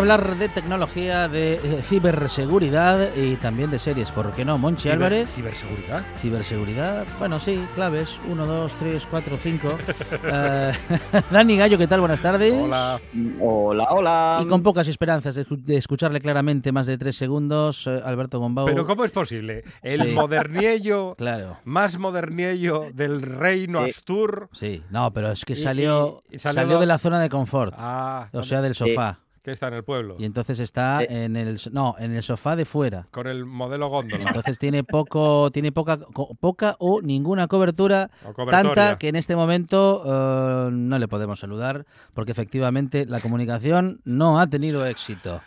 Para hablar de tecnología, de eh, ciberseguridad y también de series, ¿por qué no? Monchi Ciber- Álvarez. Ciberseguridad. Ciberseguridad, bueno, sí, claves, 1, 2, 3, 4, 5. Dani Gallo, ¿qué tal? Buenas tardes. Hola. Hola, hola. Y con pocas esperanzas de, escu- de escucharle claramente más de tres segundos, eh, Alberto Gombau. Pero ¿cómo es posible? El Sí. moderniello, Claro, más moderniello del reino Sí. Astur. sí, no, pero es que salió, y- y salió de la zona de confort, Ah, o sea, del sofá. Que está en el pueblo. Y entonces está Sí. en el no, en el sofá de fuera. Con el modelo góndola. Entonces tiene poco, tiene poca, co- poca o ninguna cobertura, O tanta que en este momento eh, no le podemos saludar, porque efectivamente la comunicación no ha tenido éxito.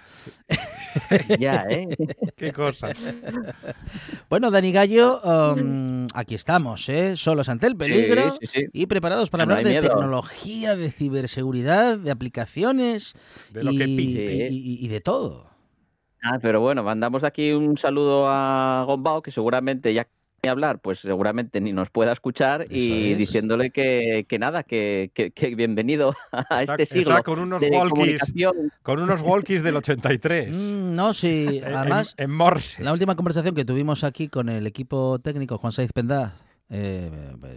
Ya, ¿eh? Qué cosas. Bueno, Dani Gallo, um, aquí estamos, ¿eh? solos ante el peligro Sí, sí, sí. y preparados para no hablar de miedo. tecnología, de ciberseguridad, de aplicaciones De lo y, que. Y- y- y de todo. Ah, pero bueno, mandamos aquí un saludo a Gombao, que seguramente ya que hablar, pues seguramente ni nos pueda escuchar y es. diciéndole que, que nada, que, que- que bienvenido a Está, este siglo está con unos de walkies, con unos walkies del 83. Mm, no, sí, además, en, en Morse. la última conversación que tuvimos aquí con el equipo técnico, Juan Saiz Pendá, eh,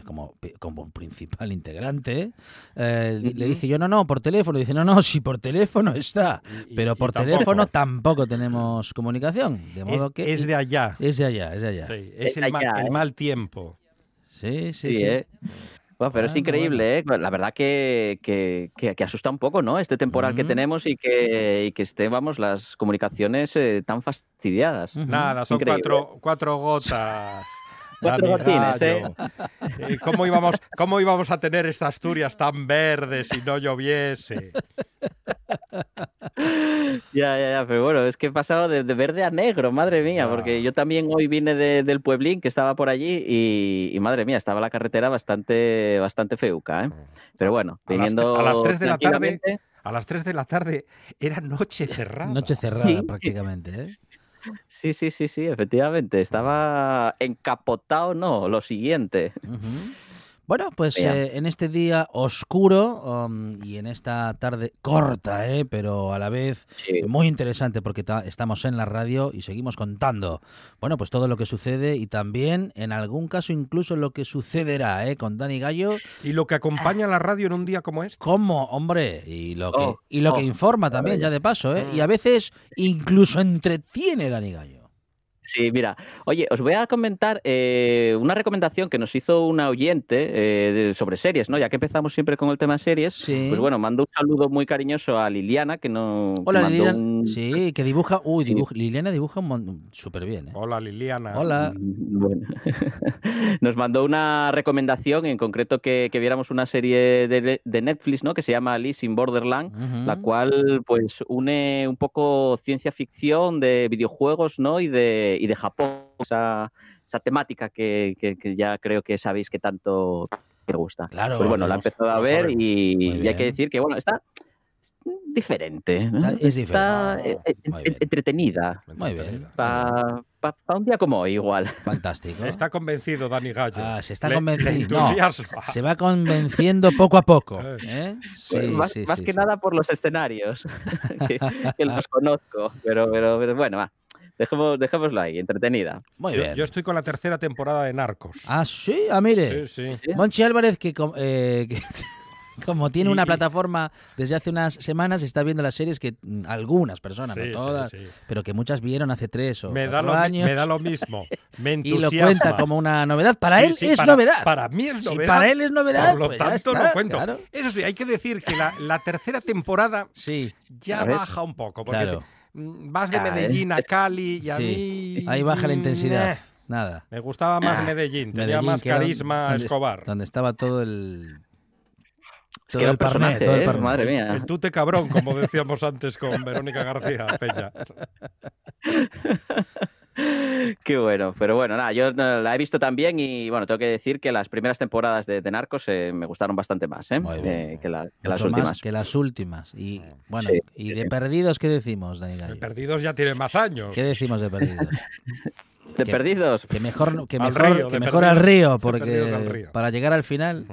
como, como principal integrante, eh, le dije yo, no, no, por teléfono. Dice, no, no, sí, por teléfono está, Y- pero por tampoco. teléfono tampoco tenemos comunicación. De modo Es, que... es de allá. Es de allá, es de allá. Sí, es el, ma- allá, el ¿eh? mal tiempo. Sí, sí, Sí, sí. ¿eh? Bueno, pero es Bueno, increíble, ¿eh? La verdad que, que, que- que asusta un poco, ¿no? Este temporal que tenemos y que, y que estén, vamos, las comunicaciones eh, tan fastidiadas. Nada, son Increíble. cuatro, cuatro gotas. Cuatro ¿eh? ¿Cómo íbamos, ¿Cómo íbamos a tener esta Asturias tan verde si no lloviese? Ya, ya, ya, pero bueno, es que he pasado de, de verde a negro, madre mía, porque yo también hoy vine de- del pueblín que estaba por allí y, y madre mía, estaba la carretera bastante, bastante feuca, ¿eh? Pero bueno, A las a las tres de la tarde, A las 3 de la tarde era noche cerrada. Noche cerrada Sí. prácticamente, ¿eh? Sí, sí, sí, sí, efectivamente. Estaba encapotado, no, lo siguiente. Bueno, pues eh, en este día oscuro um, y en esta tarde corta, ¿eh? pero a la vez Sí. muy interesante porque ta- estamos en la radio y seguimos contando, bueno, pues todo lo que sucede y también en algún caso incluso lo que sucederá ¿eh? con Dani Gallo, Y lo que acompaña a la radio en un día como este. como, hombre, y lo que, Oh, y lo que oh, informa también, ya de paso, ¿eh? Mm. y a veces incluso entretiene Dani Gallo. Sí, mira, oye, os voy a comentar eh, una recomendación que nos hizo una oyente eh, de- sobre series, ¿no? Ya que empezamos siempre con el tema series, Sí. pues bueno, mando un saludo muy cariñoso a Liliana, que no que Hola, mandó Liliana. un- Sí, que dibuja. Uy, Sí. dibuja- Liliana dibuja mon- súper bien. ¿eh? Hola, Liliana. Hola. Mm, Bueno, nos mandó una recomendación, en concreto que, que viéramos una serie de, de Netflix, ¿no? Que se llama Alice in Borderland, la cual pues une un poco ciencia ficción de videojuegos, ¿no? Y de, y de Japón, esa, esa temática que, que- que ya creo que sabéis que tanto te gusta. Claro, Pues bueno, la he empezado a ver y, y hay que decir que, bueno, está diferente. Está- es Está, diferente. eh, eh, Muy bien. entretenida. Muy bien. Para un día como hoy, igual. Fantástico. Está convencido Dani Gallo. Ah, se está No, entusiasma. Se va convenciendo poco a poco. Eh. ¿eh? Sí, Pues más sí, más sí, que sí. nada por los escenarios, que, que los conozco. Pero, pero, pero bueno, va. Dejemos, dejémoslo ahí, entretenida. Muy Yo, bien. yo estoy con la tercera temporada de Narcos. Ah, sí, ah, mire. Sí, sí. Monchi Álvarez, que, com- eh, que como tiene una plataforma desde hace unas semanas, está viendo las series que mm, algunas personas, Sí, no todas, sí. pero que muchas vieron hace tres o Me da, lo, años. me da lo mismo. Me y lo entusiasma. cuenta como una novedad. Para Sí, él sí, es para- novedad. Para mí es Si novedad. para él es novedad, Por lo pues tanto, está, lo cuento. claro. Eso sí, hay que decir que la, la tercera temporada Sí, ya baja un poco. Porque claro. te- vas de Ya, Medellín a Cali y a sí. mí. Ahí baja la mm, intensidad. eh, Nada. Me gustaba más Ah. Medellín, tenía Medellín, más carisma donde- Escobar. Donde estaba todo el. Es que parné, todo el ¿eh? parné. Madre mía. El tute cabrón, como decíamos antes con Verónica García Peña. Qué bueno, pero bueno, nada, yo no, la he visto también y bueno, tengo que decir que las primeras temporadas de, de Narcos eh, me gustaron bastante más ¿eh? Muy bien. Eh, que, la- que las más últimas. que las últimas. Y bueno, Sí, y sí, de sí. perdidos, ¿qué decimos, Dani Gallo? Perdidos ya tiene más años. ¿Qué decimos de perdidos? ¿De que- perdidos? Que mejor, que Al mejor, río, que de mejor perdidos- al río, de porque al río. para llegar al final.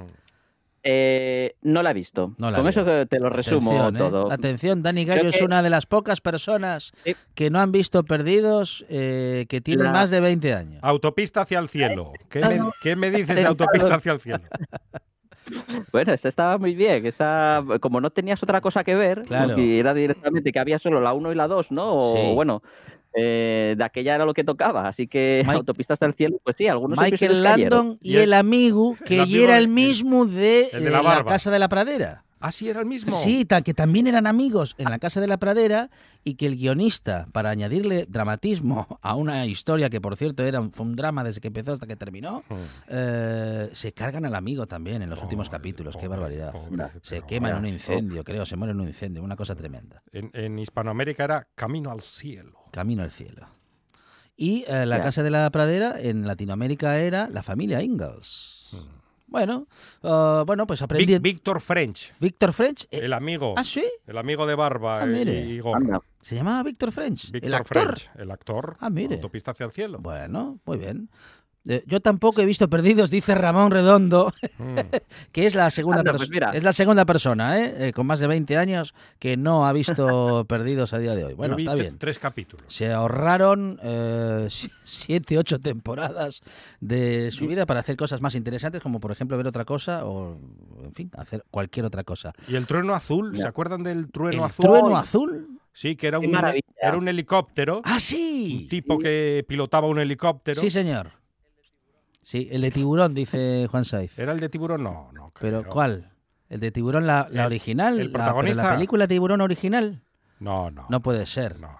Eh, no la he visto. No la Con veo. eso te lo resumo Atención, ¿eh? todo. Atención, Dani Gallo Creo es que- una de las pocas personas Sí. que no han visto perdidos eh, que tienen La- más de 20 años. Autopista hacia el cielo. ¿Qué me, qué me dices de autopista hacia el cielo? Bueno, esa estaba muy bien. Esa, como no tenías otra cosa que ver, Claro. y era directamente que había solo la 1 y la 2, ¿no? O Sí. bueno, eh, de aquella era lo que tocaba. Así que Mike- Autopista hasta el cielo, pues sí, algunos Michael cayeron. Landon y Y el- el amigo, que amigo era el mismo de, el de eh, la la, barba. Casa de la Pradera. Ah, sí, era el mismo. Sí, ta- que también eran amigos en la Casa de la Pradera y que el guionista, para añadirle dramatismo a una historia que, por cierto, era un, fue un drama desde que empezó hasta que terminó, Mm. eh, se cargan al amigo también en los últimos Pobre, capítulos. Qué barbaridad. pobre, Se quema en un incendio, creo, se muere en un incendio, una cosa tremenda. En, en Hispanoamérica era Camino al cielo. Camino al cielo. Y eh, la. Casa de la Pradera en Latinoamérica era la familia Ingalls. Bueno, ah, bueno, pues aprendí. Víctor French, Víctor French. eh, el amigo. ah, sí, El amigo de barba Ah, eh, mire. y se llamaba Víctor French. Víctor el actor. French, el actor. Ah, mire. Autopista hacia el cielo. Bueno, muy bien. Eh, yo tampoco he visto perdidos, dice Ramón Redondo, Mm. que es la segunda, Anda, pues es la segunda persona, ¿eh? Eh, con más de 20 años, que no ha visto perdidos a día de hoy. Bueno, Yo vi está bien. Tres capítulos. Se ahorraron eh, si- siete, ocho temporadas de su vida para hacer cosas más interesantes, como por ejemplo ver otra cosa o, en fin, hacer cualquier otra cosa. Y el trueno azul, ¿se acuerdan del trueno ¿El azul? trueno azul? Sí, que era un, era un helicóptero. ¡Ah, sí! Un tipo que pilotaba un helicóptero. Sí, señor. Sí, el de tiburón, dice Juan Saiz. ¿Era el de tiburón? No, no. ¿Pero creo. cuál? ¿El de tiburón, la, la El- original? el La- pero protagonista- ¿La, película tiburón original? No, no. No puede ser. No, no.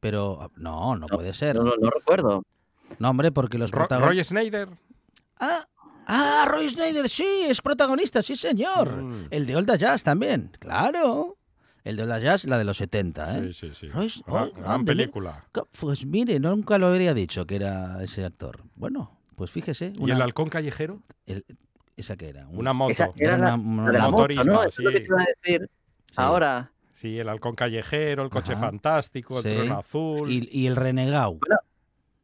Pero, no, no puede ser. No, no, no recuerdo. No, hombre, porque los Ro- protagonistas... Roy Snyder. Ah, ah, Roy Snyder, sí, es protagonista, sí, señor. Mm. El de Old Jazz también, claro. El de Old Jazz, la de los 70, ¿eh? Sí, sí, sí. Roy- Gran, oh, gran película. Pues mire, nunca lo habría dicho que era ese actor. Bueno, pues fíjese. ¿Y el halcón callejero? el- ¿Esa que era? Un- Una moto. Esa era Era la, una- la la moto, motorista, ¿no? Eso es lo que sí. te iba a decir. Sí. Ahora, Sí, el halcón callejero, el coche Ajá. fantástico, el Sí. trueno azul. Y, y el renegado.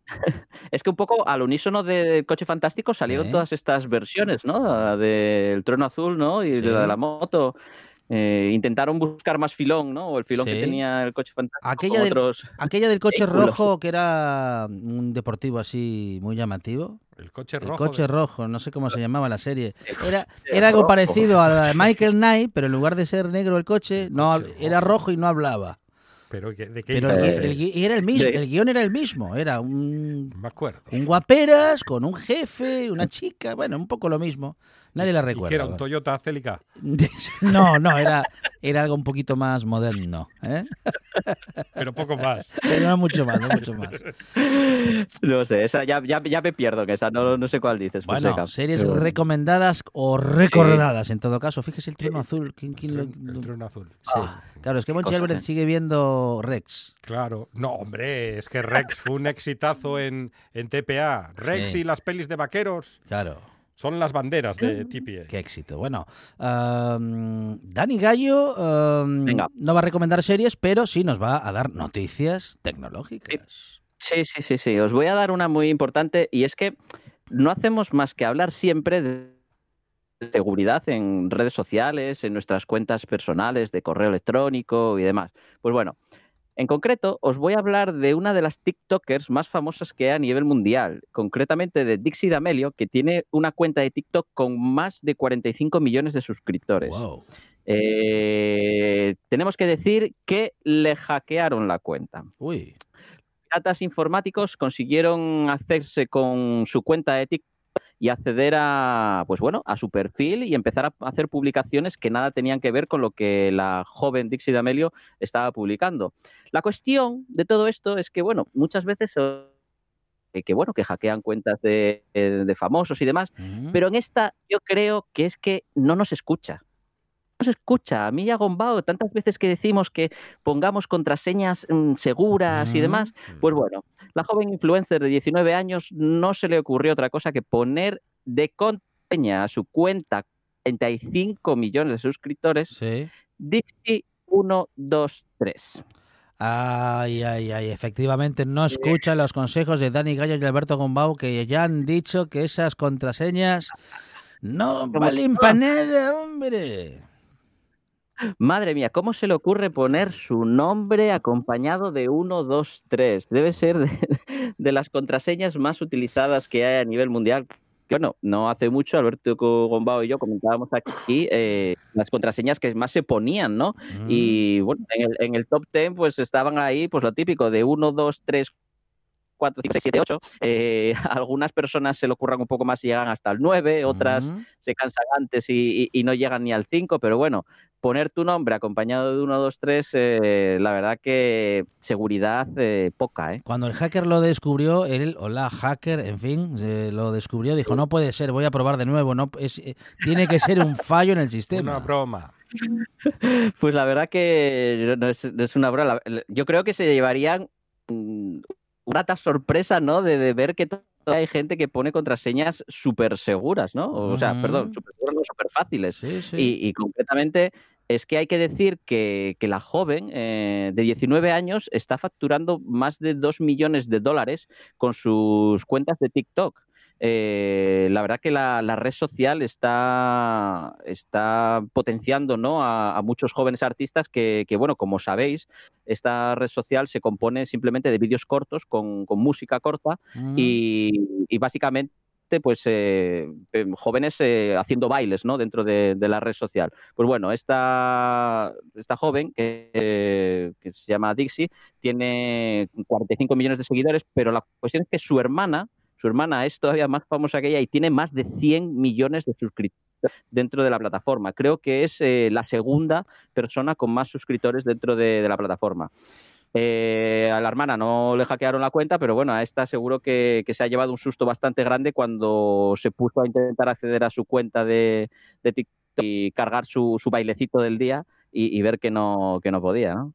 es que un poco al unísono del Coche Fantástico salieron Sí. todas estas versiones, ¿no? Del Trueno Azul, ¿no? Y Sí. de la de la moto. Eh, intentaron buscar más filón, ¿no? O el filón Sí. que tenía el Coche Fantástico. Aquella del- otros... Aquella del coche Vehículos. rojo, que era un deportivo así muy llamativo. El coche El rojo. coche de- rojo, no sé cómo se llamaba la serie. Era, coche era algo rojo. parecido a la de Michael Knight, pero en lugar de ser negro el coche, no, coche era rojo y no hablaba. Pero ¿qué- ¿de qué Pero el, el era el mismo, el guion era el mismo, era un, me acuerdo. un guaperas con un jefe, una chica, bueno, un poco lo mismo. Nadie la ¿Y recuerda. que era un. Toyota Celica? No, no, era, era algo un poquito más moderno, ¿eh? Pero poco más. Pero no mucho más, no mucho más. No sé, esa ya, ya, ya me pierdo en esa, no, no sé cuál dices. Bueno, Fonseca. series Pero- recomendadas o recordadas en todo caso. Fíjese el trono azul. ¿quién- quién lo- El trono azul. Sí. Claro, es que Monchi Álvarez ¿eh? sigue viendo Rex. Claro. No, hombre, es que Rex fue un exitazo en, en TPA. Rex Sí. y las pelis de vaqueros Claro, son las banderas de TPA. qué éxito. Bueno, am, Dani Gallo Venga. no va a recomendar series, pero sí nos va a dar noticias tecnológicas. Sí, sí, sí, sí. Os voy a dar una muy importante y es que no hacemos más que hablar siempre de seguridad en redes sociales, en nuestras cuentas personales de correo electrónico y demás. Pues bueno, en concreto os voy a hablar de una de las TikTokers más famosas que hay a nivel mundial, concretamente de Dixie D'Amelio, que tiene una cuenta de TikTok con más de 45 millones de suscriptores. Wow. Eh, tenemos que decir que le hackearon la cuenta Uy, piratas informáticos consiguieron hacerse con su cuenta de TikTok y acceder a, pues bueno, a su perfil y empezar a hacer publicaciones que nada tenían que ver con lo que la joven Dixie D'Amelio estaba publicando. La cuestión de todo esto es que, bueno, muchas veces que bueno, que hackean cuentas de, eh, de famosos y demás, pero en esta yo creo que es que no nos escucha. No nos escucha. A mí y a Gombao, tantas veces que decimos que pongamos contraseñas mm, seguras y Mm. demás, pues bueno, la joven influencer de 19 años no se le ocurrió otra cosa que poner de contraseña a su cuenta 35 millones de suscriptores sí. Dixie 123. Ay, ay, ay, efectivamente no escucha los consejos de Dani Gallo y Alberto Gombau que ya han dicho que esas contraseñas no valen para nada, hombre. Madre mía, ¿cómo se le ocurre poner su nombre acompañado de 1, 2, 3? Debe ser de, de las contraseñas más utilizadas que hay a nivel mundial. Bueno, no hace mucho Alberto Gombao y yo comentábamos aquí eh, las contraseñas que más se ponían, ¿no? Mm. Y bueno, en el, en el top 10 pues estaban ahí pues lo típico de 1, 2, 3, 4, 5, 6, 7, 8. Eh, a algunas personas se le ocurran un poco más y llegan hasta el 9, otras se cansan antes y, y- y no llegan ni al 5, pero bueno, poner tu nombre acompañado de 1, 2, 3, eh, la verdad que seguridad eh, poca, ¿eh? Cuando el hacker lo descubrió, él, o la hacker, en fin, eh, lo descubrió, dijo, no puede ser, voy a probar de nuevo, no es, eh, tiene que ser un fallo en el sistema. Una broma. Pues la verdad que no es, no es una broma. Yo creo que se llevarían mm, grata sorpresa, ¿no? De, de ver que hay gente que pone contraseñas súper seguras, ¿no? O sea, perdón, súper seguras, no súper fáciles. Sí, sí. Y, y concretamente es que hay que decir que, que la joven eh, de 19 años está facturando más de 2 millones de dólares con sus cuentas de TikTok. Eh, la verdad que la, la red social está, está potenciando ¿no? a, a muchos jóvenes artistas que, que, bueno, como sabéis, esta red social se compone simplemente de vídeos cortos con, con música corta Mm. y, y básicamente pues eh, jóvenes eh, haciendo bailes ¿no? dentro de, de la red social. Pues bueno, esta, esta joven que, eh, que se llama Dixie tiene 45 millones de seguidores, pero la cuestión es que su hermana, su hermana es todavía más famosa que ella y tiene más de 100 millones de suscriptores dentro de la plataforma. Creo que es eh, la segunda persona con más suscriptores dentro de, la plataforma. Eh, a la hermana no le hackearon la cuenta, pero bueno, a esta seguro que, se ha llevado un susto bastante grande cuando se puso a intentar acceder a su cuenta de, TikTok y cargar su, su, bailecito del día y, y, ver que no, que no podía. ¿no?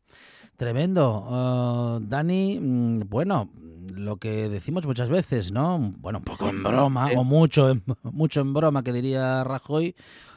Tremendo. Uh, Dani, mm, bueno, lo que decimos muchas veces, ¿no? Bueno, un poco en broma, sí. o mucho en, mucho en broma, que diría Rajoy,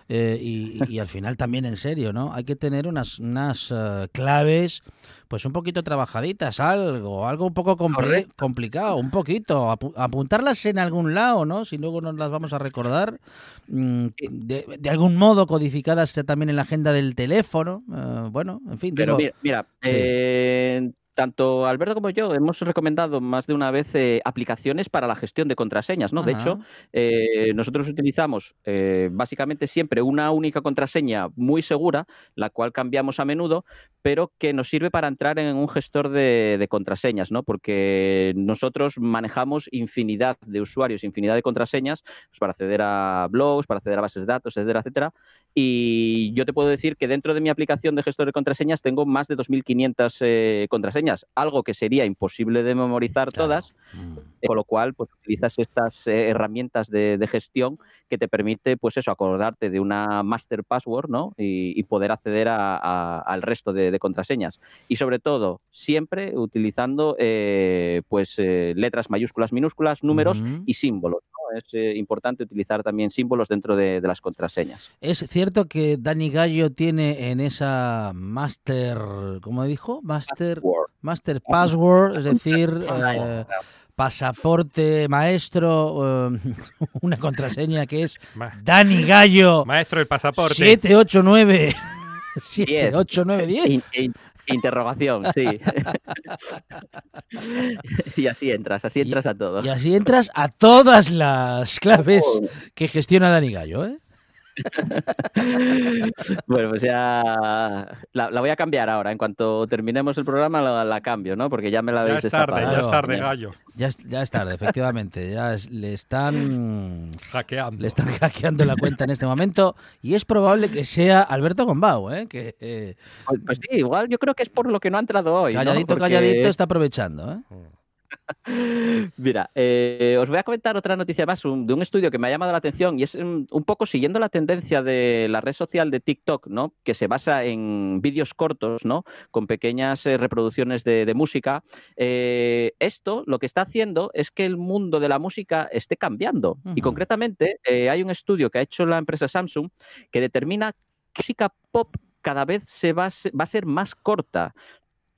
eh, y, y, al final también en serio, ¿no? Hay que tener unas, unas uh, claves, pues un poquito trabajaditas, algo, algo un poco compli complicado, un poquito, ap apuntarlas en algún lado, ¿no? Si luego nos las vamos a recordar, mm, de, de, algún modo codificadas también en la agenda del teléfono, uh, bueno, en fin. Pero digo, mira, mira sí. eh, tanto Alberto como yo hemos recomendado más de una vez eh, aplicaciones para la gestión de contraseñas, ¿no? De hecho, eh, nosotros utilizamos eh, básicamente siempre una única contraseña muy segura, la cual cambiamos a menudo, pero que nos sirve para entrar en un gestor de, de contraseñas, ¿no? Porque nosotros manejamos infinidad de usuarios, infinidad de contraseñas pues, para acceder a blogs, para acceder a bases de datos, etcétera, etcétera. Y yo te puedo decir que dentro de mi aplicación de gestor de contraseñas tengo más de 2.500 eh, contraseñas, algo que sería imposible de memorizar Claro. todas, Mm. eh, con lo cual pues utilizas estas eh, herramientas de, de gestión que te permite pues eso acordarte de una master password no y, y poder acceder a- a- al resto de, de contraseñas y sobre todo siempre utilizando eh, pues letras mayúsculas minúsculas números y símbolos ¿no? es importante utilizar también símbolos dentro de, de las contraseñas Es cierto que Dani Gallo tiene en esa master, ¿cómo dijo? Master. Master password, es decir, eh, pasaporte maestro, eh, una contraseña que es Dani Gallo Maestro el pasaporte. 789 78910. In- in- interrogación sí y así entras así entras a todo Y así entras a todas las claves que gestiona Dani Gallo, ¿eh? Bueno, pues ya la, la voy a cambiar ahora. En cuanto terminemos el programa la, la cambio, ¿no? Porque ya me la Ya habéis es tarde, destapado. ya es tarde, gallo. Ya es, ya es tarde, efectivamente. Ya es- le están Hackeando. le están hackeando la cuenta en este momento y es probable que sea Alberto Gombau, ¿eh? que eh, Pues, pues sí, igual yo creo que es por lo que no ha entrado hoy. ¿no? calladito, Porque- calladito está aprovechando. ¿eh? Mira, eh, os voy a comentar otra noticia más un- de un estudio que me ha llamado la atención y es mm, un poco siguiendo la tendencia de la red social de TikTok, ¿no? Que se basa en vídeos cortos, ¿no? Con pequeñas eh, reproducciones de, de música. Eh, esto lo que está haciendo es que el mundo de la música esté cambiando. Y concretamente hay un estudio que ha hecho la empresa Samsung que determina que música pop cada vez se va, a se- va a ser más corta.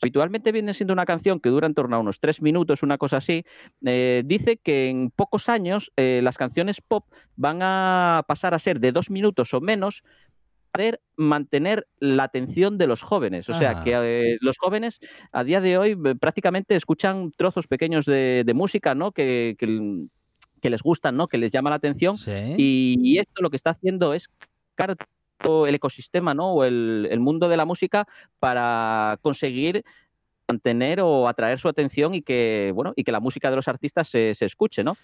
Habitualmente viene siendo una canción que dura en torno a unos tres minutos, una cosa así. Eh, dice que en pocos años eh, las canciones pop van a pasar a ser de dos minutos o menos para poder mantener la atención de los jóvenes. O sea, Ah. que eh, los jóvenes a día de hoy prácticamente escuchan trozos pequeños de, de música, ¿no? Que, que- que les gustan, ¿no? Que les llama la atención Sí. y, y esto lo que está haciendo es el ecosistema, ¿no? O el, el mundo de la música para conseguir mantener o atraer su atención y que, bueno, y que la música de los artistas se, se escuche, ¿no?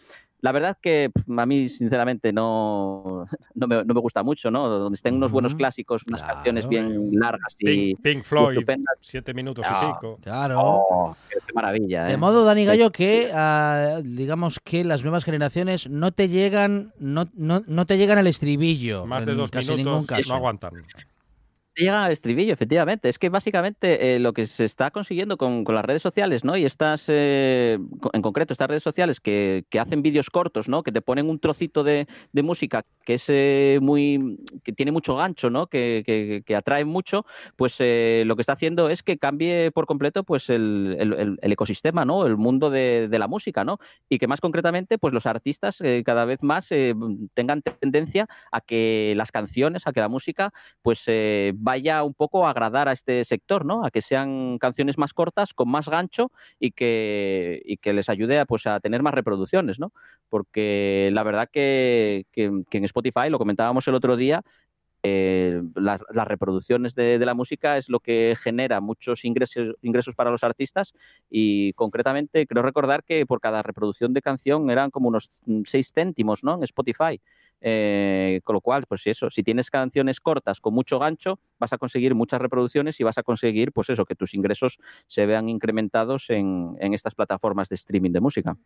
La verdad que a mí, sinceramente, no, no, me, no me gusta mucho, ¿no? Donde estén unos buenos Ujú. clasicos, unas Claro. canciones bien largas y, Pink, Pink Floyd, estupendas. siete minutos Ah. y pico. Claro. Oh, qué, maravilla, ¿eh? De modo, Dani Gallo, que ah, digamos que las nuevas generaciones no te llegan, no, no, no te llegan al estribillo. Más de dos casi ningún minutos caso. no aguantan. Llega al estribillo, efectivamente. Es que básicamente eh, lo que se está consiguiendo con, con las redes sociales, ¿no? Y estas, eh, en concreto, estas redes sociales que, que hacen vídeos cortos, ¿no? Que te ponen un trocito de, de música que es eh, muy, que tiene mucho gancho, ¿no? Que, que, que atrae mucho, pues eh, lo que está haciendo es que cambie por completo, pues el, el- el- ecosistema, ¿no? El mundo de, de la música, ¿no? Y que más concretamente, pues los artistas eh, cada vez más tengan tendencia a que las canciones, a que la música pues vaya un poco a agradar a este sector, ¿no? A que sean canciones más cortas, con más gancho y que, y que les ayude a, pues, a tener más reproducciones, ¿no? Porque la verdad que, que- que en Spotify, lo comentábamos el otro día, eh, las, reproducciones de, la música es lo que genera muchos ingresos, ingresos para los artistas y concretamente creo recordar que por cada reproducción de canción eran como unos 6 céntimos, ¿no? En Spotify. Eh, con lo cual, pues eso, si tienes canciones cortas con mucho gancho, vas a conseguir muchas reproducciones y vas a conseguir, pues eso, que tus ingresos se vean incrementados en, en estas plataformas de streaming de música.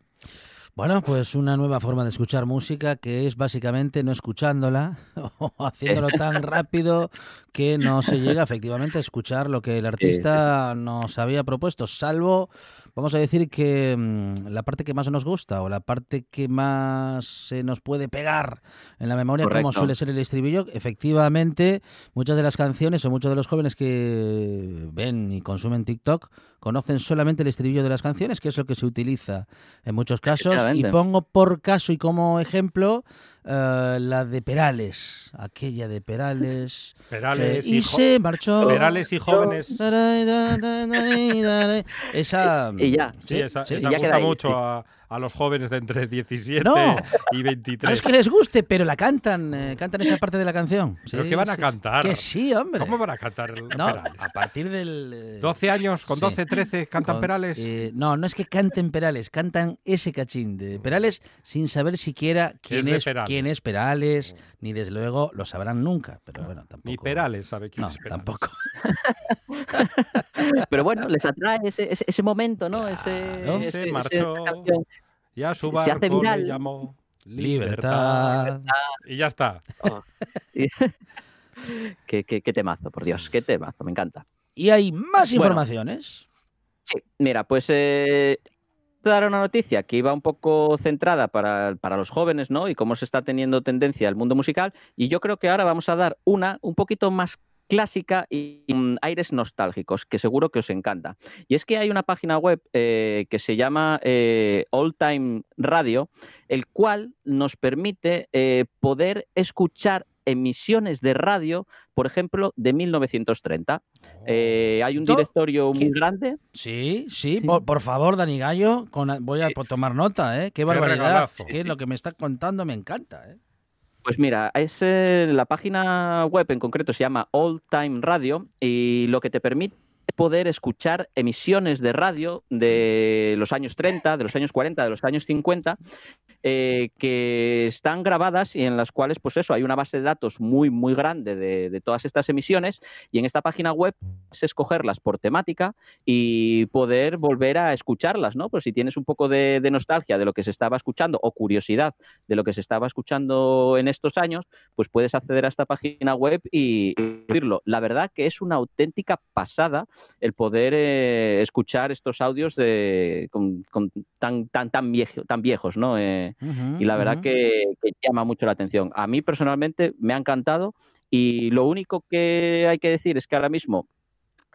Bueno, pues una nueva forma de escuchar música que es básicamente no escuchándola o haciéndolo tan rápido que no se llega efectivamente a escuchar lo que el artista nos había propuesto, salvo, vamos a decir que mm, la parte que más nos gusta o la parte que más se nos puede pegar en la memoria, como suele ser el estribillo, efectivamente muchas de las canciones o muchos de los jóvenes que ven y consumen TikTok conocen solamente el estribillo de las canciones, que es lo que se utiliza en muchos casos. Y pongo por caso y como ejemplo eh, la de Perales, aquella de Perales. Perales eh, y y se marchó. Perales y jóvenes. Esa. Y ya. Sí, esa, sí. esa Y ya gusta queda ahí, mucho sí. A, los jóvenes de entre 17 No. y No 23. es que les guste, pero la cantan, eh, cantan esa parte de la canción. ¿Pero Sí, qué van a sí, cantar? Que sí, hombre. ¿Cómo van a cantar No, Perales? a partir del. eh, 12 años, con sí. 12, 13, cantan con- Perales. eh, no, no es que canten Perales, cantan ese cachín de Perales sin saber siquiera quién es, Perales. quién es Perales, ni desde luego lo sabrán nunca. Pero bueno, tampoco. Ni Perales sabe quién No, es Perales. tampoco. Pero bueno, les atrae ese, ese, ese momento, ¿no? Ese, Claro. ese- Se ese- marchó. Y a su Se hace barco le viral. llamó Libertad. Libertad. Y ya está. Qué, qué, qué temazo, por Dios, qué temazo, me encanta. Y hay más Bueno. informaciones. Sí, mira, pues eh, te daré una noticia que iba un poco centrada para, para los jóvenes, ¿no? Y cómo se está teniendo tendencia el mundo musical. Y yo creo que ahora vamos a dar una un poquito más clásica y mm, aires nostálgicos, que seguro que os encanta. Y es que hay una página web eh, que se llama eh, All Time Radio, el cual nos permite eh, poder escuchar emisiones de radio, por ejemplo, de 1930. Eh, hay un Do- directorio muy grande Sí, sí, Sí. Por, por favor, Dani Gallo, con- voy a po- tomar nota, ¿eh? Qué barbaridad. lo que me está contando me encanta, ¿eh? Pues mira, es eh, la página web en concreto se llama All Time Radio y lo que te permite poder escuchar emisiones de radio de los años 30, de los años 40, de los años 50 eh, que están grabadas y en las cuales, pues eso, hay una base de datos muy, muy grande de, todas estas emisiones y en esta página web es escogerlas por temática y poder volver a escucharlas, ¿no? Pues si tienes un poco de, de nostalgia de lo que se estaba escuchando o curiosidad de lo que se estaba escuchando en estos años, pues puedes acceder a esta página web y oírlo. La verdad que es una auténtica pasada el poder eh, escuchar estos audios de, con, con tan, tan, tan, viejo, tan viejos, ¿no? Eh, y la verdad que, que llama mucho la atención. A mí personalmente me ha encantado y lo único que hay que decir es que ahora mismo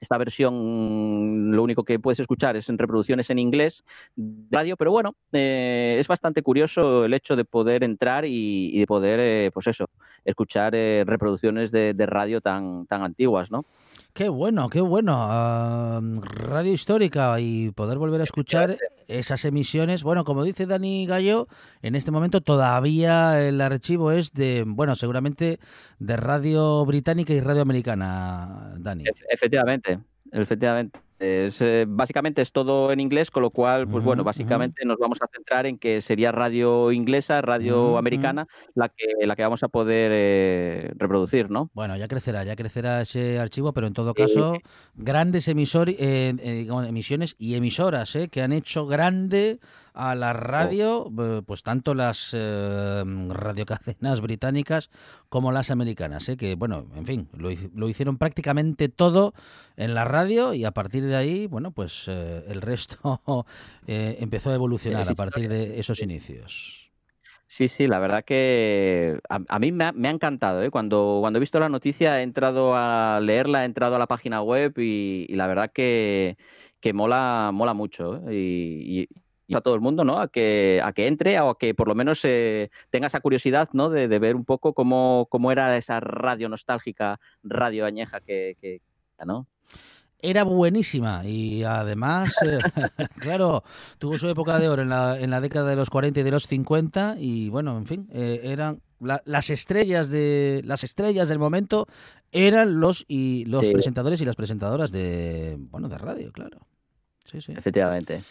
esta versión lo único que puedes escuchar es en reproducciones en inglés de radio, pero bueno, eh, es bastante curioso el hecho de poder entrar y, y de poder, eh, pues eso, escuchar reproducciones de, de radio tan, tan antiguas, ¿no? Qué bueno, qué bueno. Radio histórica y poder volver a escuchar esas emisiones. Bueno, como dice Dani Gallo, en este momento todavía el archivo es de, bueno, seguramente de radio británica y radio americana, Dani. Efe- Efectivamente, efectivamente. Es, eh, básicamente es todo en inglés, con lo cual, pues bueno, básicamente nos vamos a centrar en que sería radio inglesa, radio americana, la que la que vamos a poder eh, reproducir, ¿no? Bueno, ya crecerá, ya crecerá ese archivo, pero en todo Sí. caso, grandes emisor, eh, eh, emisiones y emisoras eh, que han hecho grande a la radio, eh, pues tanto las eh, radiocadenas británicas como las americanas, eh, que bueno, en fin, lo, lo hicieron prácticamente todo en la radio y a partir de ahí, bueno, pues eh, el resto empezó a evolucionar a partir de esos inicios. Sí, sí, la verdad que a, a mí me ha, me ha encantado, ¿eh? Cuando, cuando he visto la noticia he entrado a leerla, he entrado a la página web y, y la verdad que, que mola, mola mucho. ¿eh? Y a todo el mundo, ¿no? A que, a que entre o a que por lo menos eh, tenga esa curiosidad, ¿no? De, de ver un poco cómo, cómo era esa radio nostálgica, radio añeja que, que ¿no? Era buenísima y además, eh, claro, tuvo su época de oro en la, en la década de los 40 y de los 50 y bueno, en fin, eh, eran la- las estrellas de las estrellas del momento eran los y los Sí. presentadores y las presentadoras de bueno de radio, claro. Sí, sí. Efectivamente.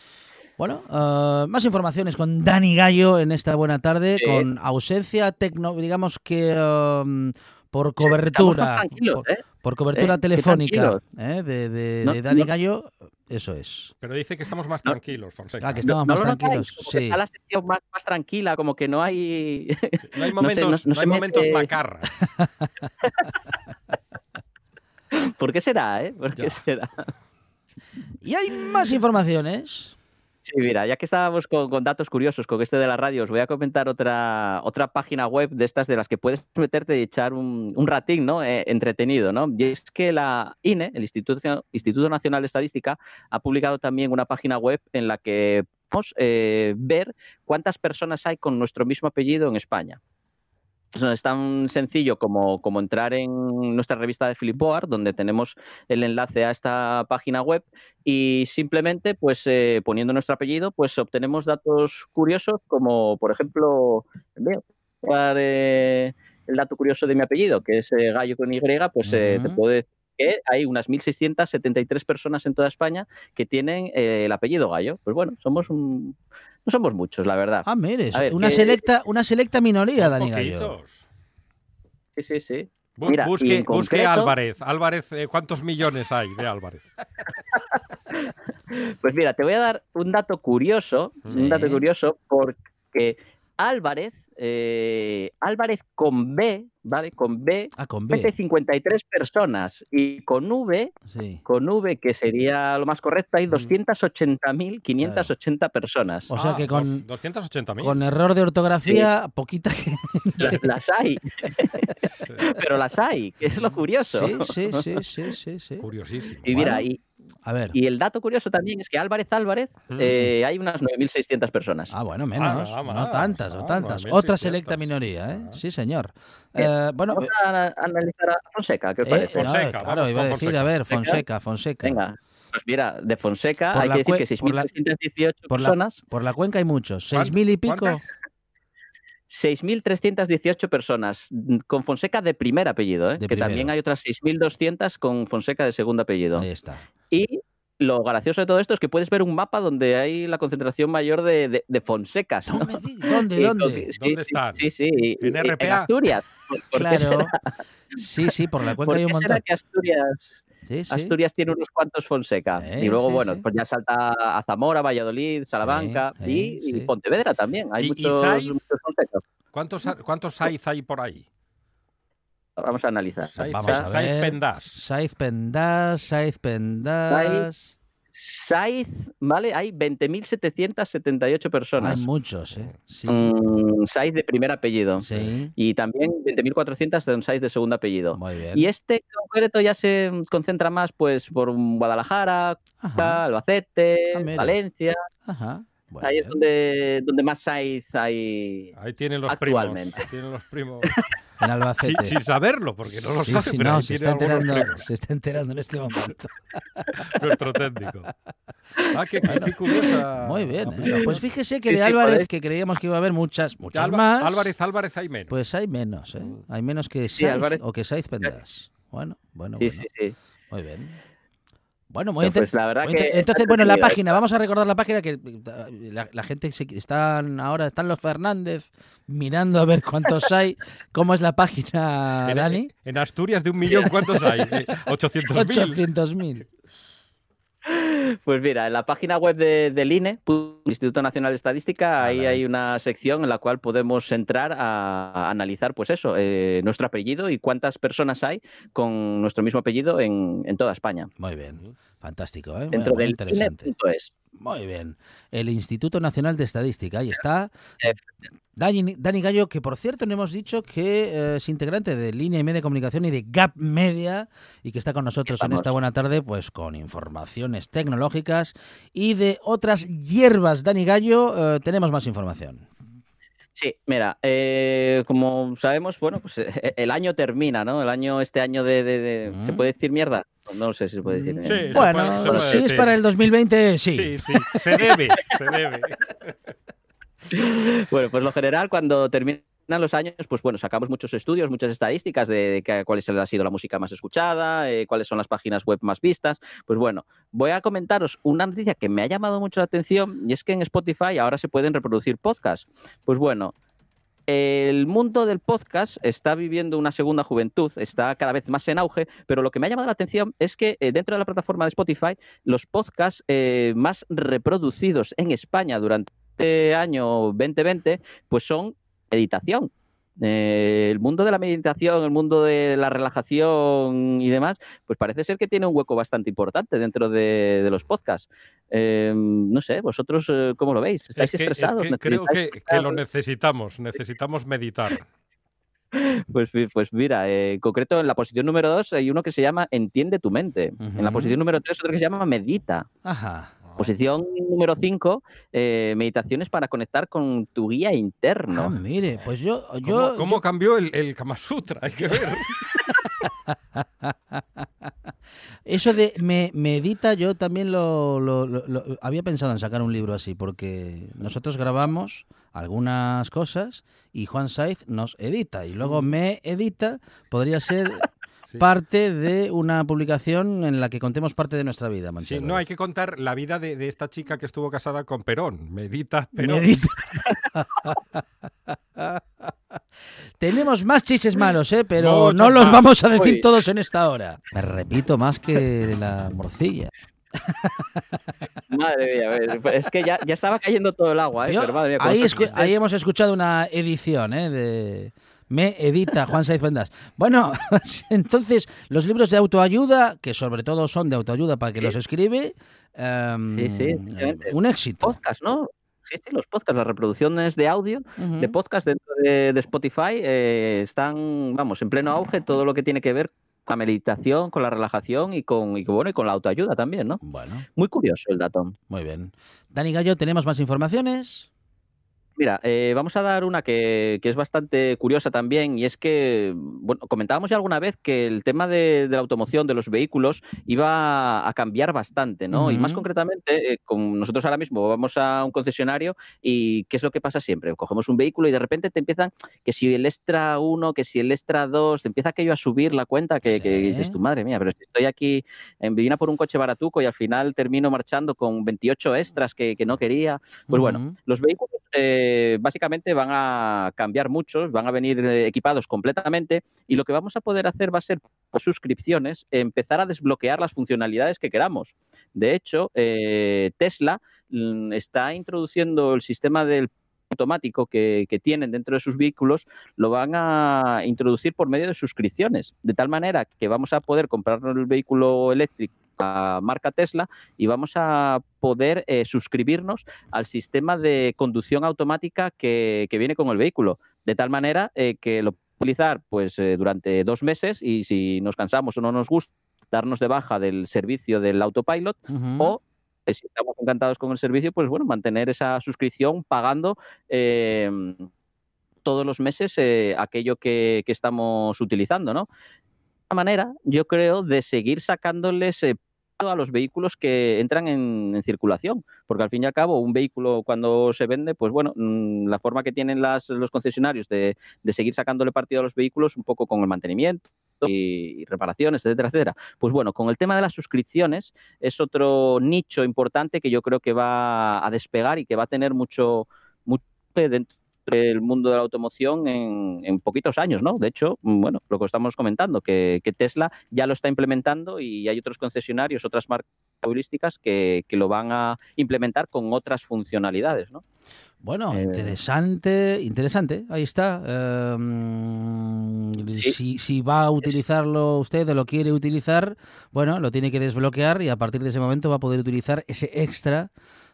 Bueno, ah, más informaciones con Dani Gallo en esta buena tarde, Sí. con ausencia tecno, digamos que um, por cobertura, por, ¿eh? por cobertura ¿Eh? Qué telefónica. ¿eh? de, de- No- de Dani no- Gallo, eso es. Pero dice que estamos más tranquilos, Fonseca. Ah, que estamos no más tranquilos. Sí. está la sección más, más tranquila, como que no hay... No hay no sé, momentos, no- no no se hay momentos mete- macarras. ¿Por qué será, eh? ¿Por qué será? Y hay más informaciones. Sí, mira, ya que estábamos con, datos curiosos con este de la radio, os voy a comentar otra, otra página web de estas de las que puedes meterte y echar un, un ratín ¿no? Eh, entretenido. ¿no? Y es que la INE, el Instituto, Instituto Nacional de Estadística, ha publicado también una página web en la que podemos eh, ver cuántas personas hay con nuestro mismo apellido en España. Es tan sencillo como, como entrar en nuestra revista de Flipboard, donde tenemos el enlace a esta página web y simplemente, pues eh, poniendo nuestro apellido, pues obtenemos datos curiosos, como por ejemplo, eh, el dato curioso de mi apellido, que es eh, Gallo con Y, pues eh, te Ujú. puedo decir que hay unas 1.673 personas en toda España que tienen eh, el apellido Gallo. Pues bueno, somos un, no somos muchos, la verdad. Ah, mire, A ver, una que- selecta, una selecta minoría, Dani Gallo. Sí, sí, sí. Bu- Mira, busque, concreto- Álvarez. Álvarez, eh, ¿cuántos millones hay de Álvarez? Pues mira, te voy a dar un dato curioso, Sí. un dato curioso, porque Álvarez, eh, Álvarez con B, ¿vale? Con B, Ah, con mete B. 53 personas y con V, Sí. con V, que sería lo más correcto, hay Mm. 280.580 personas. O sea Ah, que con, dos- 280.000. con error de ortografía, poquita gente. La- Las hay, pero las hay, que es lo curioso. Sí, sí, sí, sí, sí, sí. Curiosísimo. Y mira, Bueno. y, A ver. y el dato curioso también es que Álvarez Álvarez Mm. eh, hay unas 9.600 personas. Ah, bueno, menos. Ah, no más. tantas, no Ah, tantas. 9.600. Otra selecta minoría, ¿eh? Ah. Sí, señor. Bien. Eh, bueno, Vamos a ana- analizar a Fonseca, ¿qué os eh, parece? no, Fonseca, claro, vamos iba a decir, Fonseca. a ver, Fonseca. Fonseca. Venga, pues mira, de Fonseca Por hay que decir que por la- 6.318 por la- personas, Por la cuenca hay muchos. ¿Cuán- ¿Seis mil y pico? cuántas? 6.318 personas con Fonseca de primer apellido, ¿eh? De que primero. también hay otras 6.200 con Fonseca de segundo apellido. Ahí está. Y lo gracioso de todo esto es que puedes ver un mapa donde hay la concentración mayor de, de- de Fonsecas. ¿Dónde, Y dónde? sí, ¿Dónde sí, están? Sí, sí. y- ¿En y-? Asturias. ¿Por- por Claro. Sí, sí, por la ¿Por cuenca hay un qué será montón. que Asturias, Sí, sí. Asturias tiene unos cuantos Fonseca? Y luego, sí, bueno, sí. pues ya salta a Zamora, Valladolid, Salamanca y, y. Pontevedra también. Hay ¿Y- y muchos, Fonseca. ¿Cuántos, cuántos Saiz hay por ahí? Vamos a analizar. Vamos a ver. Pendas. Saiz Pendas, Saiz Pendas. Saiz, ¿vale? Hay 20.778 personas. Hay muchos, ¿eh? Sí. Mm, Saiz de primer apellido. Sí. Y también 20.400 de un Saiz de segundo apellido. Muy bien. Y este en concreto ya se concentra más pues por Guadalajara, Ajá. Albacete, Ah. Valencia. Ajá. Muy Ahí es donde, donde más Saiz hay. Ahí tienen los Actualmente. primos. Tienen los primos. En sin, Albacete. sin saberlo, porque no lo Sí, sabe, sí, pero no, ahí se está, enterando, primos, se está enterando en este momento. nuestro técnico. Ah, qué, qué- qué curiosa. Muy bien. ¿eh? Pues fíjese que Sí, de sí, Álvarez, podéis- que creíamos que iba a haber muchas, muchas Alba- más. Álvarez, Álvarez hay menos. Pues hay menos, ¿eh? Hay menos que Saiz o que Saiz Pendas. Bueno, bueno, Sí, bueno. sí, sí. Muy bien. Bueno, muy pues, la verdad muy que inter- está Entonces, bueno, la página, vamos a recordar la página que eh, la, la gente se- están ahora, están los Fernández mirando a ver cuántos hay. ¿Cómo es la página, En, Dani? en Asturias de un millón, ¿cuántos hay? Eh, 800.000. 800.000. Pues mira, en la página web de- del INE, Instituto Nacional de Estadística, ahí Vale. hay una sección en la cual podemos entrar a, a analizar, pues eso, eh, nuestro apellido y cuántas personas hay con nuestro mismo apellido en, en toda España. Muy bien. Fantástico, ¿eh? Dentro muy del interesante. INE.es. Muy bien. El Instituto Nacional de Estadística, ahí está. Dani, Dani Gallo, que por cierto no hemos dicho que eh, es integrante de Línea y Media de Comunicación y de Gap Media y que está con nosotros en esta buena tarde pues con informaciones tecnológicas y de otras hierbas. Dani Gallo, eh, tenemos más información. Sí, mira, eh, como sabemos, bueno, pues el año termina, ¿no? El año, este año de... de- de- Mm. ¿Se puede decir mierda? No sé si se puede decir. Sí, eh. se bueno, puede- se puede si es para el 2020, sí. Sí, sí, se debe, se debe. Bueno, pues lo general, cuando terminan los años, pues bueno, sacamos muchos estudios, muchas estadísticas de, de cuál ha sido la música más escuchada, eh, cuáles son las páginas web más vistas. Pues bueno, voy a comentaros una noticia que me ha llamado mucho la atención y es que en Spotify ahora se pueden reproducir podcasts. Pues bueno, el mundo del podcast está viviendo una segunda juventud, está cada vez más en auge, pero lo que me ha llamado la atención es que eh, dentro de la plataforma de Spotify, los podcasts eh, más reproducidos en España durante este año 2020, pues son meditación. Eh, el mundo de la meditación, el mundo de la relajación y demás, pues parece ser que tiene un hueco bastante importante dentro de, de los podcasts. Eh, no sé, vosotros eh, cómo lo veis? ¿Estáis Es que, es estresados? que creo que, ¿Necesitáis que lo necesitamos, necesitamos meditar. Pues, pues mira, eh, en concreto en la posición número 2 hay uno que se llama Entiende tu mente. En la posición número 3 otro que se llama Medita. Ajá. Posición número 5, meditaciones para conectar con tu guía interno. Ah, mire, pues yo... ¿Cómo, yo, cómo yo- cambió el, el Kama Sutra? Hay que ver. Eso de me, medita, yo también lo, lo- lo- lo- había pensado en sacar un libro así, porque nosotros grabamos algunas cosas y Juan Saiz nos edita y luego me edita, podría ser Sí. parte de una publicación en la que contemos parte de nuestra vida. Sí, Manchego. no, hay que contar la vida de, de esta chica que estuvo casada con Perón. Medita Perón. Medita. Tenemos más chistes malos, ¿eh? pero no los vamos a decir todos en esta hora. Me repito más que la morcilla. Madre mía, a ver, es que ya, ya estaba cayendo todo el agua, ¿eh? Yo- Pero madre mía, ahí, escu- ahí hemos escuchado una edición ¿eh? de Me edita Juan Saiz Vendas. Bueno, entonces los libros de autoayuda, que sobre todo son de autoayuda para que Sí. los escribe, em, Sí, sí, eh, un éxito. podcast, ¿no? Sí, sí, los podcasts, las reproducciones de audio de podcast dentro de, de Spotify eh, están, vamos, en pleno auge todo lo que tiene que ver con la meditación, con la relajación y con, y, con- bueno, y con la autoayuda también, ¿no? Bueno, Muy curioso el dato. muy bien. Dani Gallo, ¿tenemos más informaciones? Mira, eh, vamos a dar una que, que es bastante curiosa también, y es que, bueno, comentábamos ya alguna vez que el tema de, de la automoción, de los vehículos, iba a cambiar bastante, ¿no? Y más concretamente, eh, con nosotros ahora mismo vamos a un concesionario y ¿qué es lo que pasa siempre? Cogemos un vehículo y de repente te empiezan que si el extra 1, que si el extra 2, te empieza aquello a subir la cuenta que, dices tu madre mía, pero si estoy aquí en vine a por un coche baratuco y al final termino marchando con 28 extras que, que no quería. Pues bueno, los vehículos eh, básicamente van a cambiar muchos, van a venir eh, equipados completamente y lo que vamos a poder hacer va a ser por suscripciones empezar a desbloquear las funcionalidades que queramos. De hecho, eh, Tesla mm, está introduciendo el sistema del automático que, que tienen dentro de sus vehículos lo van a introducir por medio de suscripciones, de tal manera que vamos a poder comprar el vehículo eléctrico a marca Tesla y vamos a poder eh, suscribirnos al sistema de conducción automática que, que viene con el vehículo, de tal manera eh, que lo utilizar pues eh, durante dos meses y si nos cansamos o no nos gusta darnos de baja del servicio del autopilot o si estamos encantados con el servicio, pues bueno, mantener esa suscripción pagando eh, todos los meses eh, aquello que, estamos utilizando, ¿no? Una manera, yo creo, de seguir sacándoles eh, a los vehículos que entran en, en circulación, porque al fin y al cabo un vehículo cuando se vende, pues bueno, mm, la forma que tienen las, los concesionarios de, de seguir sacándole partido a los vehículos un poco con el mantenimiento y, reparaciones, etcétera, etcétera. Pues bueno, con el tema de las suscripciones es otro nicho importante que yo creo que va a despegar y que va a tener mucho, mucho dentro del mundo de la automoción en, en poquitos años, ¿no? De hecho, mm, bueno, lo que estamos comentando, que, que Tesla ya lo está implementando y hay otros concesionarios, otras marcas automovilísticas que, que lo van a implementar con otras funcionalidades, ¿no? Bueno, Eh, interesante, interesante, ahí está. Em, Sí. si, si va a utilizarlo usted o lo quiere utilizar, bueno, lo tiene que desbloquear y a partir de ese momento va a poder utilizar ese extra.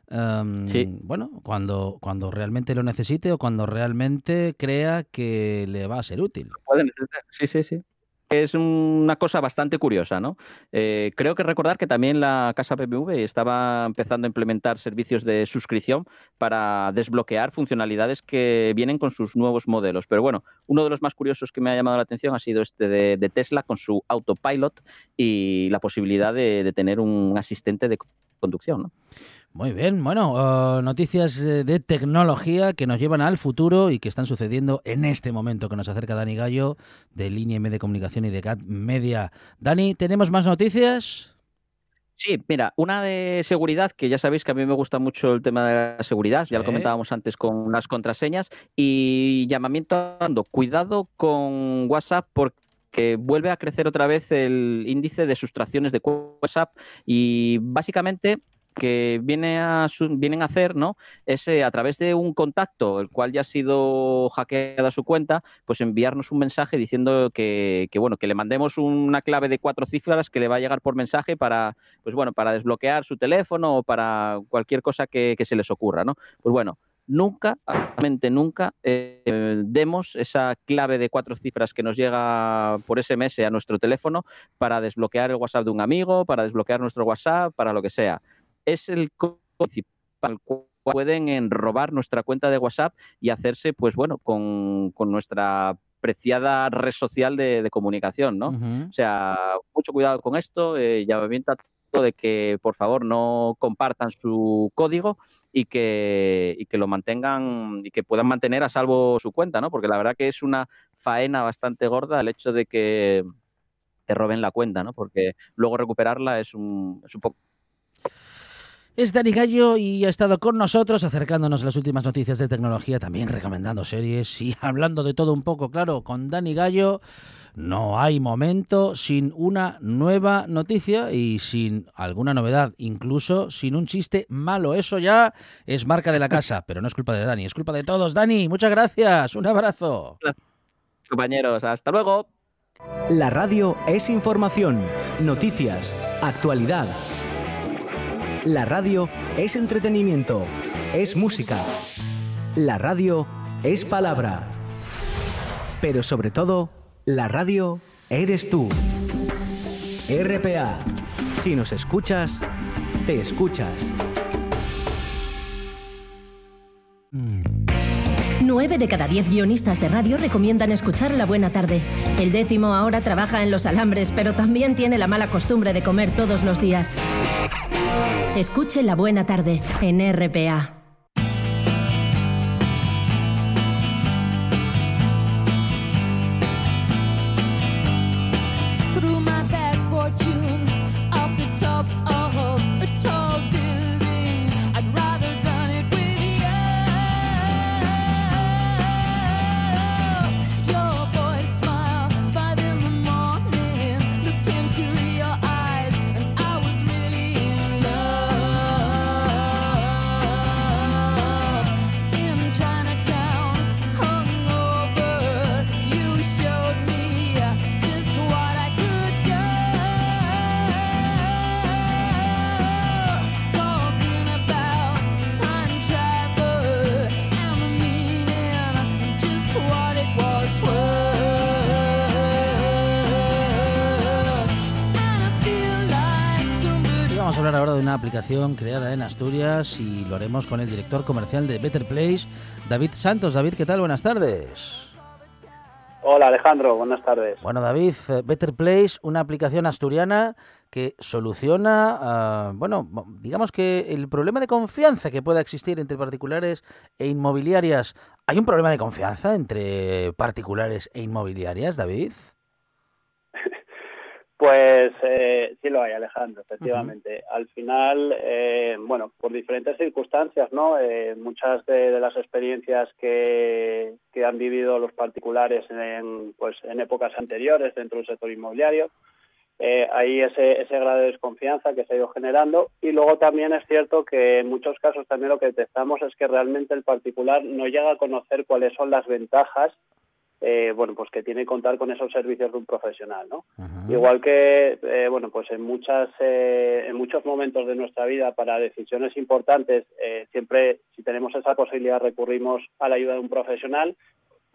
Em, Sí. Bueno, cuando, cuando realmente lo necesite o cuando realmente crea que le va a ser útil. Necesitar. Sí, sí, sí. Es una cosa bastante curiosa, ¿no? Eh, creo que recordar que también la casa BMW estaba empezando a implementar servicios de suscripción para desbloquear funcionalidades que vienen con sus nuevos modelos. Pero bueno, uno de los más curiosos que me ha llamado la atención ha sido este de, de Tesla con su autopilot y la posibilidad de, de tener un asistente de conducción, ¿no? Muy bien, bueno, eh, noticias de tecnología que nos llevan al futuro y que están sucediendo en este momento que nos acerca Dani Gallo de Línea M de Comunicación y de CAT Media. Dani, ¿tenemos más noticias? Sí, mira, una de seguridad, que ya sabéis que a mí me gusta mucho el tema de la seguridad, ya lo comentábamos antes con las contraseñas, y llamamiento dando cuidado con WhatsApp porque vuelve a crecer otra vez el índice de sustracciones de WhatsApp y básicamente que viene a su- vienen a hacer, ¿no? Es eh, a través de un contacto, el cual ya ha sido hackeada su cuenta, pues enviarnos un mensaje diciendo que, que, bueno, que le mandemos una clave de cuatro cifras que le va a llegar por mensaje para, pues bueno, para desbloquear su teléfono o para cualquier cosa que, se les ocurra, ¿no? Pues bueno, nunca, absolutamente nunca, eh, demos esa clave de cuatro cifras que nos llega por SMS a nuestro teléfono para desbloquear el WhatsApp de un amigo, para desbloquear nuestro WhatsApp, para lo que sea. Es el código principal pueden en, robar nuestra cuenta de WhatsApp y hacerse, pues bueno, con, con nuestra preciada red social de, de comunicación, ¿no? O sea, mucho cuidado con esto, eh, llamamiento a todo de que por favor no compartan su código y que, y que lo mantengan y que puedan mantener a salvo su cuenta, ¿no? Porque la verdad que es una faena bastante gorda el hecho de que te roben la cuenta, ¿no? Porque luego recuperarla es un, es un poco Es Dani Gallo y ha estado con nosotros acercándonos a las últimas noticias de tecnología, también recomendando series y hablando de todo un poco, claro, con Dani Gallo no hay momento sin una nueva noticia y sin alguna novedad, incluso sin un chiste malo. Eso ya es marca de la casa, pero no es culpa de Dani, es culpa de todos. Dani, muchas gracias, un abrazo. compañeros. Hasta luego. La radio es información, noticias, actualidad. La radio es entretenimiento, es música. La radio es palabra. Pero sobre todo, la radio eres tú. RPA. Si nos escuchas, te escuchas. 9 de cada 10 guionistas de radio recomiendan escuchar La Buena Tarde. El décimo ahora trabaja en los alambres, pero también tiene la mala costumbre de comer todos los días. Escuche La Buena Tarde en RPA. Creada en Asturias y lo haremos con el director comercial de Better Place, David Santos. David, ¿qué tal? Buenas tardes. Hola Alejandro, buenas tardes. Bueno, David, eh, Better Place, una aplicación asturiana que soluciona, ah, bueno, mo- digamos que el problema de confianza que pueda existir entre particulares e inmobiliarias. ¿Hay un problema de confianza entre particulares e inmobiliarias, David? Pues eh, sí lo hay, Alejandro, efectivamente. Al final, eh, bueno, por diferentes circunstancias, ¿no? Eh, muchas de, de las experiencias que, que han vivido los particulares en, pues, en épocas anteriores dentro del sector inmobiliario, eh, hay ese, ese grado de desconfianza que se ha ido generando y luego también es cierto que en muchos casos también lo que detectamos es que realmente el particular no llega a conocer cuáles son las ventajas eh, bueno pues que tiene que contar con esos servicios de un profesional no igual que eh, bueno pues en muchas eh, en muchos momentos de nuestra vida para decisiones importantes eh, siempre si tenemos esa posibilidad recurrimos a la ayuda de un profesional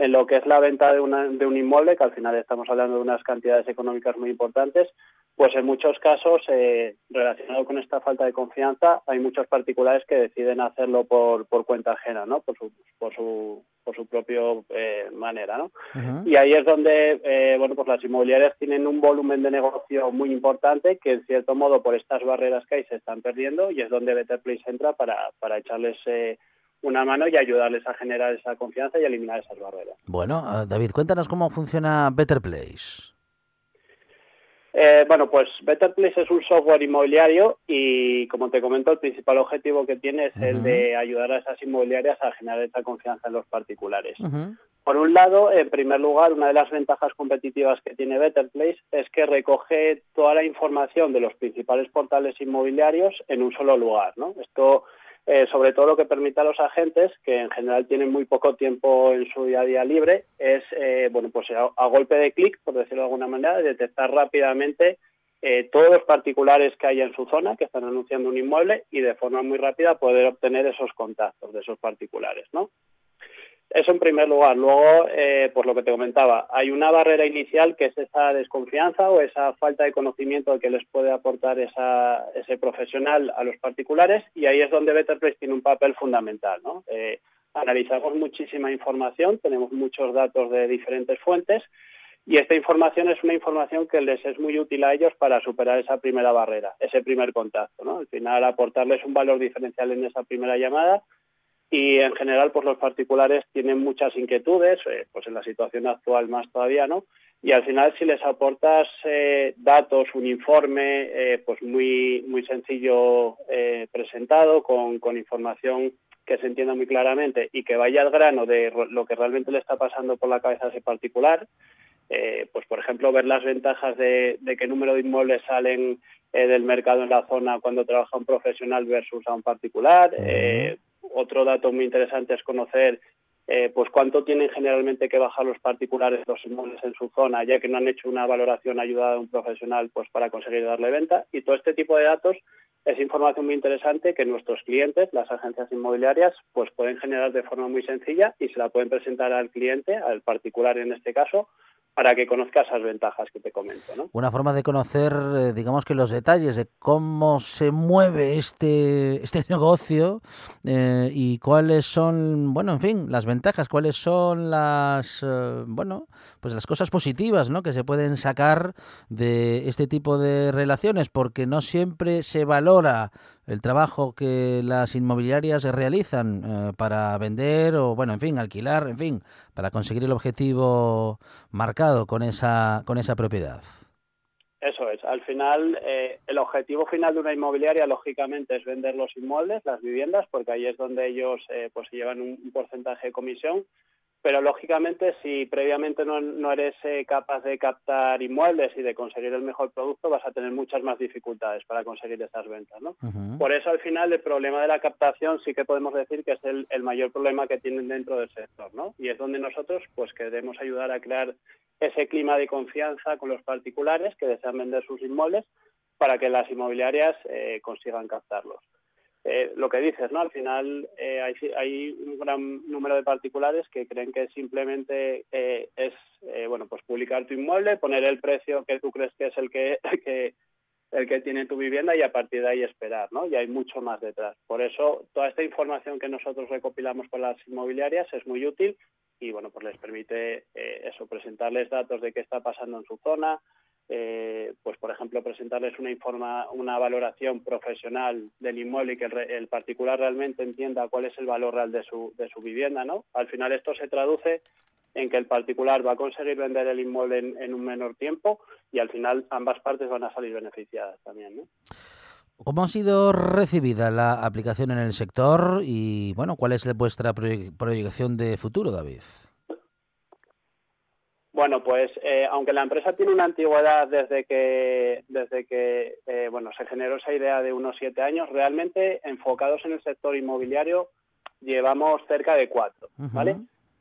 en lo que es la venta de, una- de un inmueble, que al final estamos hablando de unas cantidades económicas muy importantes, pues en muchos casos, eh, relacionado con esta falta de confianza, hay muchos particulares que deciden hacerlo por, por cuenta ajena, ¿no? Por su, por su, por su propio eh, manera, ¿no? Y ahí es donde, eh, bueno, pues las inmobiliarias tienen un volumen de negocio muy importante que, en cierto modo, por estas barreras que hay, se están perdiendo y es donde Better Place entra para, para echarles eh, una mano y ayudarles a generar esa confianza y eliminar esas barreras. Bueno, ah, David, cuéntanos cómo funciona Better Place. Eh, bueno, pues Better Place es un software inmobiliario y, como te comento, el principal objetivo que tiene es el de ayudar a esas inmobiliarias a generar esa confianza en los particulares. Por un lado, en primer lugar, una de las ventajas competitivas que tiene Better Place es que recoge toda la información de los principales portales inmobiliarios en un solo lugar, ¿no? Esto, eh, sobre todo, lo que permite a los agentes, que en general tienen muy poco tiempo en su día a día libre, es, eh, bueno, pues a, golpe de clic, por decirlo de alguna manera, detectar rápidamente eh, todos los particulares que hay en su zona que están anunciando un inmueble y de forma muy rápida poder obtener esos contactos de esos particulares, ¿no? Eso en primer lugar. Luego, eh, lo que te comentaba, hay una barrera inicial que es esa desconfianza o esa falta de conocimiento que les puede aportar esa, ese profesional a los particulares y ahí es donde Better Place tiene un papel fundamental. ¿no? Eh, analizamos muchísima información, tenemos muchos datos de diferentes fuentes y esta información es una información que les es muy útil a ellos para superar esa primera barrera, ese primer contacto. Al final, aportarles un valor diferencial en esa primera llamada y en general pues los particulares tienen muchas inquietudes eh, pues en la situación actual más todavía no y al final si les aportas eh, datos un informe eh, pues muy muy sencillo eh, presentado con, con información que se entienda muy claramente y que vaya al grano de lo que realmente le está pasando por la cabeza a ese particular eh, pues por ejemplo ver las ventajas de, de qué número de inmuebles salen eh, del mercado en la zona cuando trabaja un profesional versus a un particular eh, otro dato muy interesante es conocer eh, pues cuánto tienen generalmente que bajar los particulares los inmuebles en su zona, ya que no han hecho una valoración ayudada de un profesional pues para conseguir darle venta. Y todo este tipo de datos es información muy interesante que nuestros clientes, las agencias inmobiliarias, pues pueden generar de forma muy sencilla y se la pueden presentar al cliente, al particular en este caso, para que conozca esas ventajas que te comento, ¿no? Una forma de conocer, eh, digamos que los detalles de cómo se mueve este, este negocio eh, y cuáles son, bueno, en fin, las ventajas, cuáles son las, eh, bueno, pues las cosas positivas, ¿no? Que se pueden sacar de este tipo de relaciones, porque no siempre se valora el trabajo que las inmobiliarias realizan eh, para vender o, bueno, en fin, alquilar, en fin, para conseguir el objetivo marcado con esa, con esa propiedad. Eso es. Al final, eh, el objetivo final de una inmobiliaria, lógicamente, es vender los inmuebles, las viviendas, porque ahí es donde ellos eh, pues llevan un porcentaje de comisión. Pero, lógicamente, si previamente no, no eres eh, capaz de captar inmuebles y de conseguir el mejor producto, vas a tener muchas más dificultades para conseguir esas ventas, ¿no? Por eso, al final, el problema de la captación sí que podemos decir que es el, el mayor problema que tienen dentro del sector, ¿no? Y es donde nosotros, pues, queremos ayudar a crear ese clima de confianza con los particulares que desean vender sus inmuebles para que las inmobiliarias eh, consigan captarlos. Eh, lo que dices, ¿no? Al final eh, hay, hay un gran número de particulares que creen que simplemente eh, es, eh, bueno, pues publicar tu inmueble, poner el precio que tú crees que es el que, el que tiene tu vivienda y a partir de ahí esperar, ¿no? Y hay mucho más detrás. Por eso, toda esta información que nosotros recopilamos con las inmobiliarias es muy útil y, bueno, pues les permite eh, eso, presentarles datos de qué está pasando en su zona, eh, pues, por ejemplo, presentarles una, informa, una valoración profesional del inmueble y que el, el particular realmente entienda cuál es el valor real de su, de su vivienda, ¿no? Al final esto se traduce en que el particular va a conseguir vender el inmueble en, un menor tiempo y al final ambas partes van a salir beneficiadas también, ¿no? ¿Cómo ha sido recibida la aplicación en el sector y, bueno, cuál es vuestra proye- proyección de futuro, David? Bueno, pues eh, aunque la empresa tiene una antigüedad desde que desde que eh, bueno se generó esa idea de unos siete años, realmente enfocados en el sector inmobiliario llevamos cerca de cuatro, ¿vale?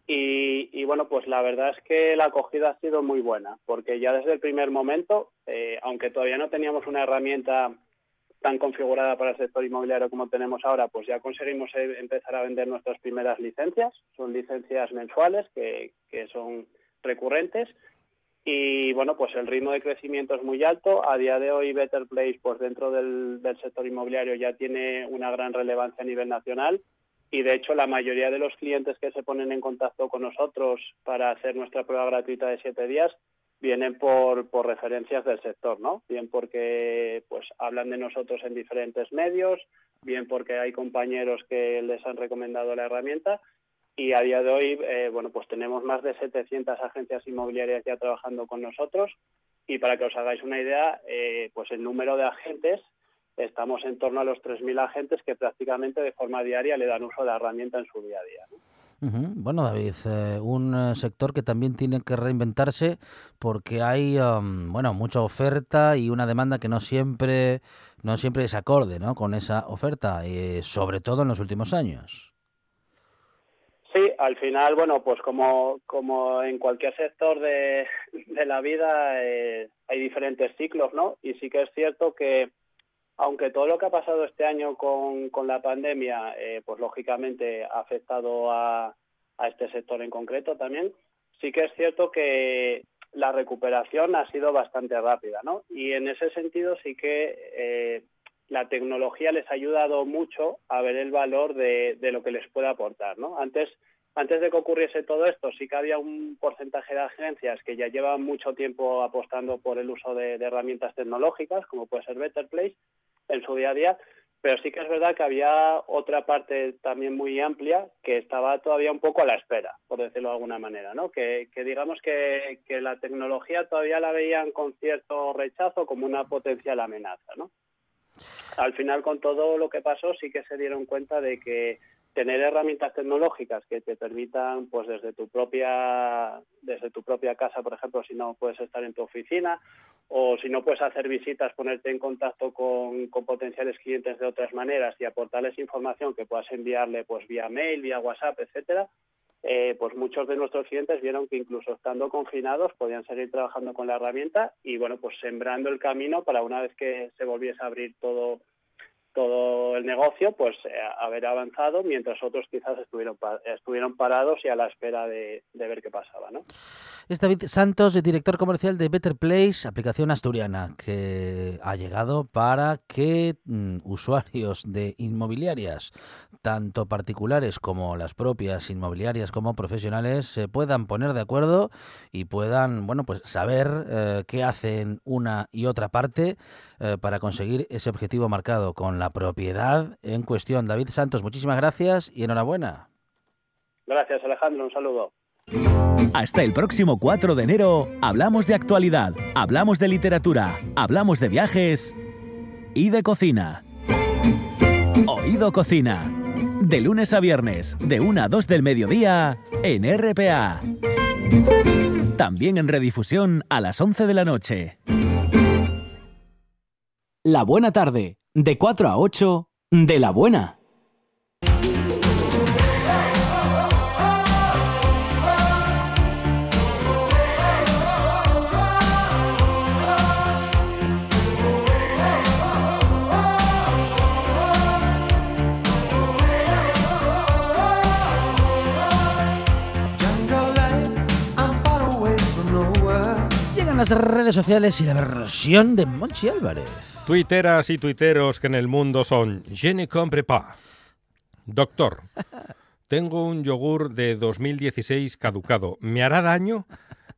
Y, y, bueno, pues la verdad es que la acogida ha sido muy buena, porque ya desde el primer momento, eh, aunque todavía no teníamos una herramienta tan configurada para el sector inmobiliario como tenemos ahora, pues ya conseguimos eh, empezar a vender nuestras primeras licencias. Son licencias mensuales que, que son recurrentes y bueno, pues el ritmo de crecimiento es muy alto. A día de hoy Better Place, pues dentro del, sector inmobiliario ya tiene una gran relevancia a nivel nacional y de hecho la mayoría de los clientes que se ponen en contacto con nosotros para hacer nuestra prueba gratuita de siete días vienen por, por referencias del sector, ¿no? Bien porque pues hablan de nosotros en diferentes medios, bien porque hay compañeros que les han recomendado la herramienta y a día de hoy, eh, bueno, pues tenemos más de 700 agencias inmobiliarias ya trabajando con nosotros y para que os hagáis una idea, eh, pues el número de agentes, estamos en torno a los 3.000 agentes que prácticamente de forma diaria le dan uso de la herramienta en su día a día. Bueno, David, eh, un eh, sector que también tiene que reinventarse porque hay, um, bueno, mucha oferta y una demanda que no siempre, no siempre es acorde, ¿no? Con esa oferta, eh, sobre todo en los últimos años. Sí, al final, bueno, pues como, como en cualquier sector de, de la vida eh, hay diferentes ciclos, ¿no? Y sí que es cierto que aunque todo lo que ha pasado este año con, con la pandemia, eh, pues lógicamente ha afectado a, a este sector en concreto también, sí que es cierto que la recuperación ha sido bastante rápida, ¿no? Y en ese sentido sí que eh, la tecnología les ha ayudado mucho a ver el valor de, lo que les puede aportar, ¿no? Antes, antes de que ocurriese todo esto, sí que había un porcentaje de agencias que ya llevan mucho tiempo apostando por el uso de, herramientas tecnológicas, como puede ser Better Place, en su día a día, pero sí que es verdad que había otra parte también muy amplia que estaba todavía un poco a la espera, por decirlo de alguna manera, ¿no? Que, digamos que, la tecnología todavía la veían con cierto rechazo como una potencial amenaza. Al final, con todo lo que pasó, sí que se dieron cuenta de que tener herramientas tecnológicas que te permitan, pues desde tu propia, desde tu propia casa, por ejemplo, si no puedes estar en tu oficina, o si no puedes hacer visitas, ponerte en contacto con, con potenciales clientes de otras maneras y aportarles información que puedas enviarle, pues vía mail, vía WhatsApp, etcétera. Eh, pues muchos de nuestros clientes vieron que incluso estando confinados podían seguir trabajando con la herramienta y bueno pues sembrando el camino para una vez que se volviese a abrir todo todo el negocio, pues eh, haber avanzado, mientras otros quizás estuvieron, estuvieron parados y a la espera de, de ver qué pasaba, ¿no? Es David Santos, director comercial de Better Place, aplicación asturiana, que ha llegado para que mm, usuarios de inmobiliarias, tanto particulares como las propias inmobiliarias como profesionales, se puedan poner de acuerdo y puedan, bueno, pues saber eh, qué hacen una y otra parte eh, para conseguir ese objetivo marcado con la propiedad en cuestión. David Santos, muchísimas gracias y enhorabuena. Gracias Alejandro, un saludo. Hasta el próximo 4 de enero hablamos de actualidad, hablamos de literatura, hablamos de viajes y de cocina. Oído Cocina. De lunes a viernes, de 1 a 2 del mediodía, en RPA. También en redifusión a las 11 de la noche. La buena tarde, de 4 a 8, de la buena. Llegan las redes sociales y la versión de Monchi Álvarez. Tuiteras y tuiteros que en el mundo son Je ne comprends pas. Doctor, tengo un yogur de 2016 caducado. ¿Me hará daño?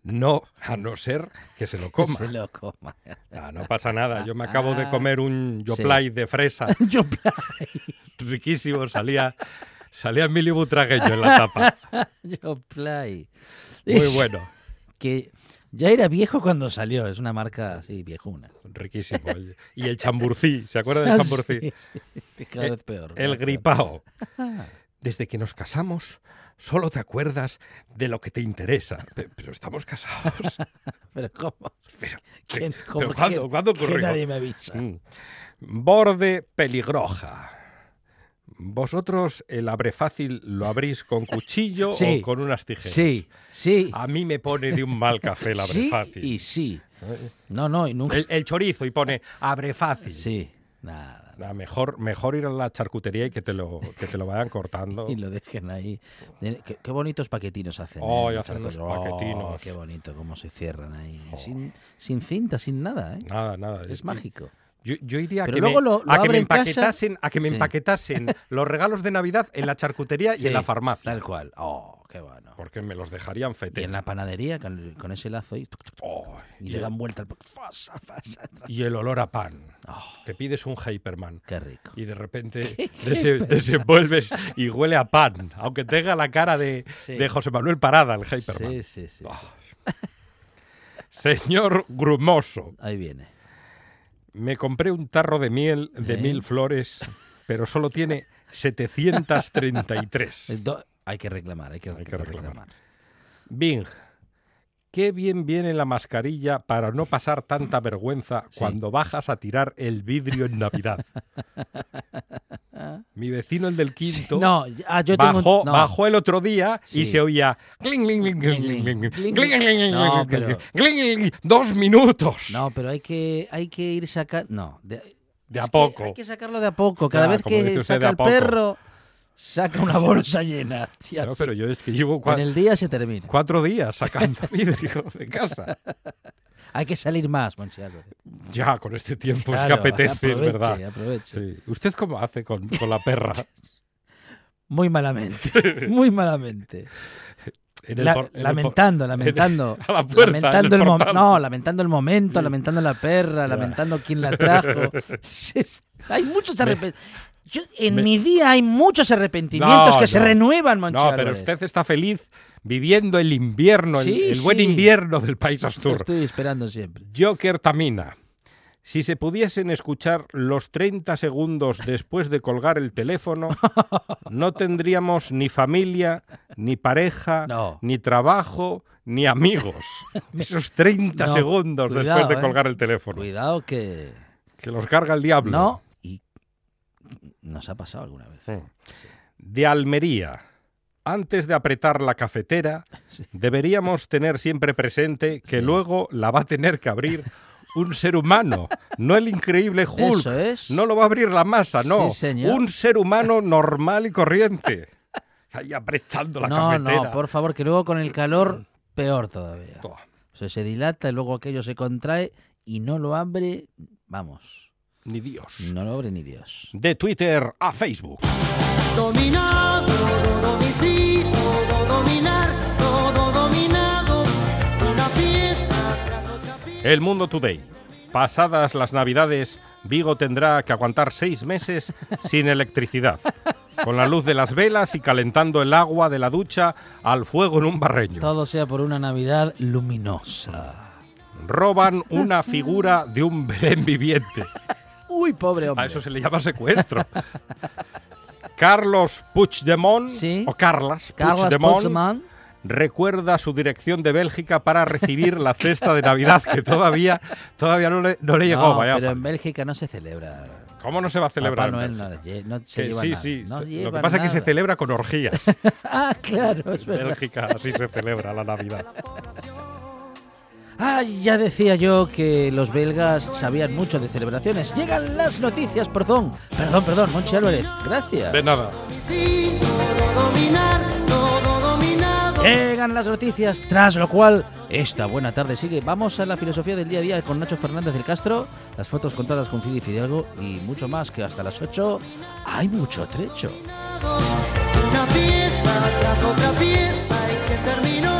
No, a no ser que se lo coma. Se lo coma. No pasa nada. Yo me acabo de Ah, comer un sí. Yoplait de fresa. Yo Riquísimo. Salía, salía Emilio Butragueño en la tapa. Yo Play. Muy bueno. Que ya era viejo cuando salió, es una marca así viejuna. Riquísimo. Y el chamburcí. ¿Se acuerda del Ah, chamburcí? sí, sí, cada Eh, vez peor. El gripao. Desde que nos casamos, solo te acuerdas de lo que te interesa. Pe- Pero, estamos casados. Pero ¿cómo? Pero, ¿Quién- cómo ¿cuándo, ¿cuándo que ocurrió? nadie me avisa. Mm. Borde peligroja. ¿Vosotros el abre fácil lo abrís con cuchillo Sí. o con unas tijeras? Sí, sí. A mí me pone de un mal café el abre sí fácil. y sí. No, no, y nunca. El, el chorizo y pone abre fácil. Sí, nada. Nah, mejor, mejor ir a la charcutería y que te lo, que te lo vayan cortando. Y lo dejen ahí. Qué, qué bonitos paquetinos hacen. ¿eh? hacen los Oh, paquetinos. qué bonito cómo se cierran ahí. Sin, sin cinta, sin nada, ¿eh? Nada, nada. Es mágico. Yo, yo iría a que, me, lo- lo a que me abre en casa. empaquetasen, a que me Sí. empaquetasen los regalos de Navidad en la charcutería y en la farmacia. Tal cual. Oh, qué bueno. Porque me los dejarían Y fete. en la panadería, con, con ese lazo ahí, tuc, tuc, tuc, Oh, y y, le dan vuelta al... Fasa, y el olor a pan. Oh, Que pides un Hyperman. qué rico. Y de repente dese- desenvuelves y huele a pan. Aunque tenga la cara de, Sí. de José Manuel Parada, el Hyperman. Sí, sí, sí. Oh. Señor Grumoso, Ahí viene. Me compré un tarro de miel de mil flores, pero solo tiene 733. El do- Hay que reclamar, hay que, Hay que reclamar. reclamar. Bing, qué bien viene la mascarilla para no pasar tanta vergüenza Sí. cuando bajas a tirar el vidrio en Navidad. Mi vecino, el del quinto, No, ah, yo tengo... bajó, no. bajó el otro día y Sí. se oía dos minutos. No, pero hay que, hay que ir sacando... No, de, a poco. hay que sacarlo de a poco. Cada vez que saca el perro... saca una bolsa llena. tía, No, pero yo es que llevo En cua- el día se termina. cuatro días sacando vidrio de casa. Hay que salir más, Monchi. Ya, con este tiempo es que Claro, apetece, es verdad. aproveche. Sí. ¿Usted cómo hace con, con la perra? Muy malamente, muy malamente. En el La- en el lamentando, lamentando. a la puerta, lamentando en el el. No, lamentando el momento, lamentando la perra, lamentando quién la trajo. Hay muchos arrepentimientos. En me- mi día hay muchos arrepentimientos No, que se renuevan, Monchi No, pero usted está feliz viviendo el invierno, el- Sí, el, buen sí. invierno del país Lo Astur. estoy esperando siempre. Joker Tamina. Si se pudiesen escuchar los 30 segundos después de colgar el teléfono, no tendríamos ni familia, ni pareja, No. ni trabajo, ni amigos. Esos 30 No, segundos cuidado, después de eh. colgar el teléfono. Cuidado que... Que los carga el diablo. No, nos ha pasado alguna vez. Mm. De Almería. Antes de apretar la cafetera, deberíamos tener siempre presente que Sí. luego la va a tener que abrir un ser humano, no el increíble Hulk. Eso es. No lo va a abrir la masa, no. Sí, señor. Un ser humano normal y corriente. Ahí apretando la no, cafetera. no, por favor, que luego con el calor, peor todavía. O sea, se dilata y luego aquello se contrae y no lo abre, vamos, Ni Dios. no lo abre ni Dios. De Twitter a Facebook. Dominado, todo domicilio, todo dominar, todo dominado. Una pieza tras otra pieza. El Mundo Today. Pasadas las Navidades, Vigo tendrá que aguantar seis meses sin electricidad, con la luz de las velas y calentando el agua de la ducha al fuego en un barreño. Todo sea por una Navidad luminosa. Roban una figura de un Belén viviente. Uy, pobre hombre. A eso se le llama secuestro. Carlos Puigdemont, Sí. o Carlas Carlos Puigdemont, Puigdemont. recuerda su dirección de Bélgica para recibir la cesta de Navidad, que todavía, todavía no, le, no le llegó. No, vaya pero fa- en Bélgica no se celebra. ¿Cómo no se va a celebrar? Papá en Noel no, no se Que lleva sí, nada. sí. No se- Lo lleva que pasa es que se nada. celebra con orgías. Ah, claro, es En verdad. Bélgica así se celebra la Navidad. Ah, ya decía yo que los belgas sabían mucho de celebraciones. Llegan las noticias, perdón. Perdón, perdón, Monchi Álvarez. Gracias. De nada. Llegan las noticias, tras lo cual esta buena tarde sigue. Vamos a la filosofía del día a día con Nacho Fernández del Castro, las fotos contadas con Fidi Fidalgo y mucho más que hasta las 8 hay mucho trecho. Una pieza tras otra pieza y que terminó